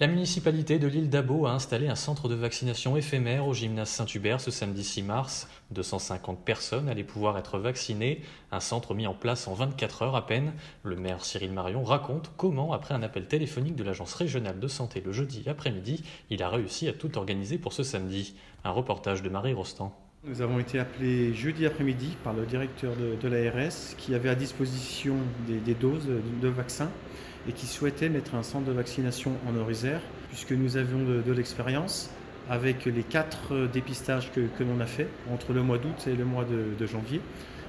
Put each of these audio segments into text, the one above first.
La municipalité de l'île d'Abo a installé un centre de vaccination éphémère au gymnase Saint-Hubert ce samedi 6 mars. 250 personnes allaient pouvoir être vaccinées, un centre mis en place en 24 heures à peine. Le maire Cyril Marion raconte comment, après un appel téléphonique de l'agence régionale de santé le jeudi après-midi, il a réussi à tout organiser pour ce samedi. Un reportage de Marie Rostand. Nous avons été appelés jeudi après-midi par le directeur de, l'ARS qui avait à disposition des, doses de, vaccins et qui souhaitait mettre un centre de vaccination en Orisère puisque nous avions de, l'expérience avec les quatre dépistages que, l'on a fait entre le mois d'août et le mois de, janvier.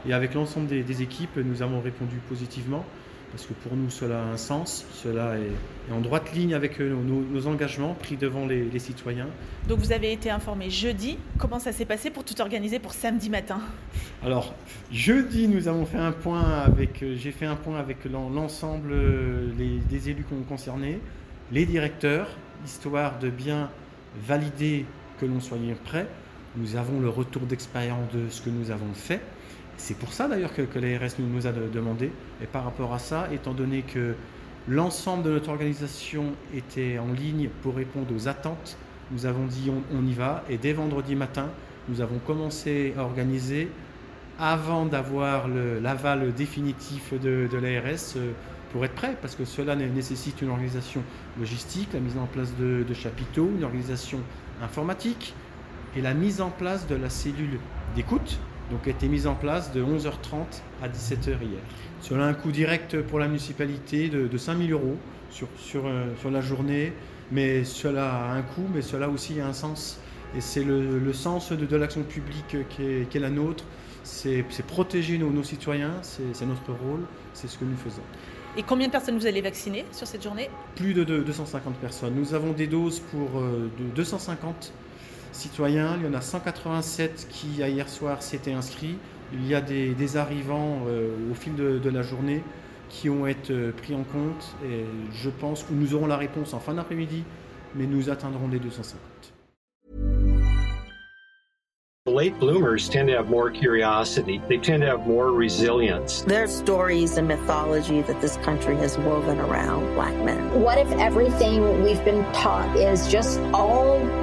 Et avec l'ensemble des équipes, nous avons répondu positivement parce que pour nous cela a un sens, cela est, en droite ligne avec euh, nos, engagements pris devant les, citoyens. Donc vous avez été informé jeudi, comment ça s'est passé pour tout organiser pour samedi matin? Alors jeudi nous avons fait un point avec, euh, j'ai fait un point avec l'ensemble euh, des élus concernés, les directeurs, histoire de bien valider que l'on soit prêt. Nous avons le retour d'expérience de ce que nous avons fait. C'est pour ça d'ailleurs que, l'ARS nous, a demandé. Et par rapport à ça, étant donné que l'ensemble de notre organisation était en ligne pour répondre aux attentes, nous avons dit on, y va. Et dès vendredi matin, nous avons commencé à organiser avant d'avoir l'aval définitif de, l'ARS euh, pour être prêt, parce que cela nécessite une organisation logistique, la mise en place de chapiteaux, une organisation informatique et la mise en place de la cellule d'écoute donc a été mise en place de 11h30 à 17h hier. Cela a un coût direct pour la municipalité de, de 5 000 euros sur, sur, euh, sur, la journée, mais cela a un coût, mais cela aussi a un sens. Et c'est le, sens de, l'action publique qui est, la nôtre, c'est protéger nos, nos citoyens, c'est notre rôle, c'est ce que nous faisons. Et combien de personnes vous allez vacciner sur cette journée? Plus de 250 personnes. Nous avons des doses pour euh, de 250 citoyens. Il y en a 187 qui, hier soir, s'étaient inscrits. Il y a des, arrivants euh, au fil de, la journée qui ont été euh, pris en compte. Et je pense que nous aurons la réponse en fin d'après-midi, mais nous atteindrons les 250. Late bloomers tend to have more curiosity. They tend to have more resilience. There's stories and mythology that this country has woven around black men. What if everything we've been taught is just all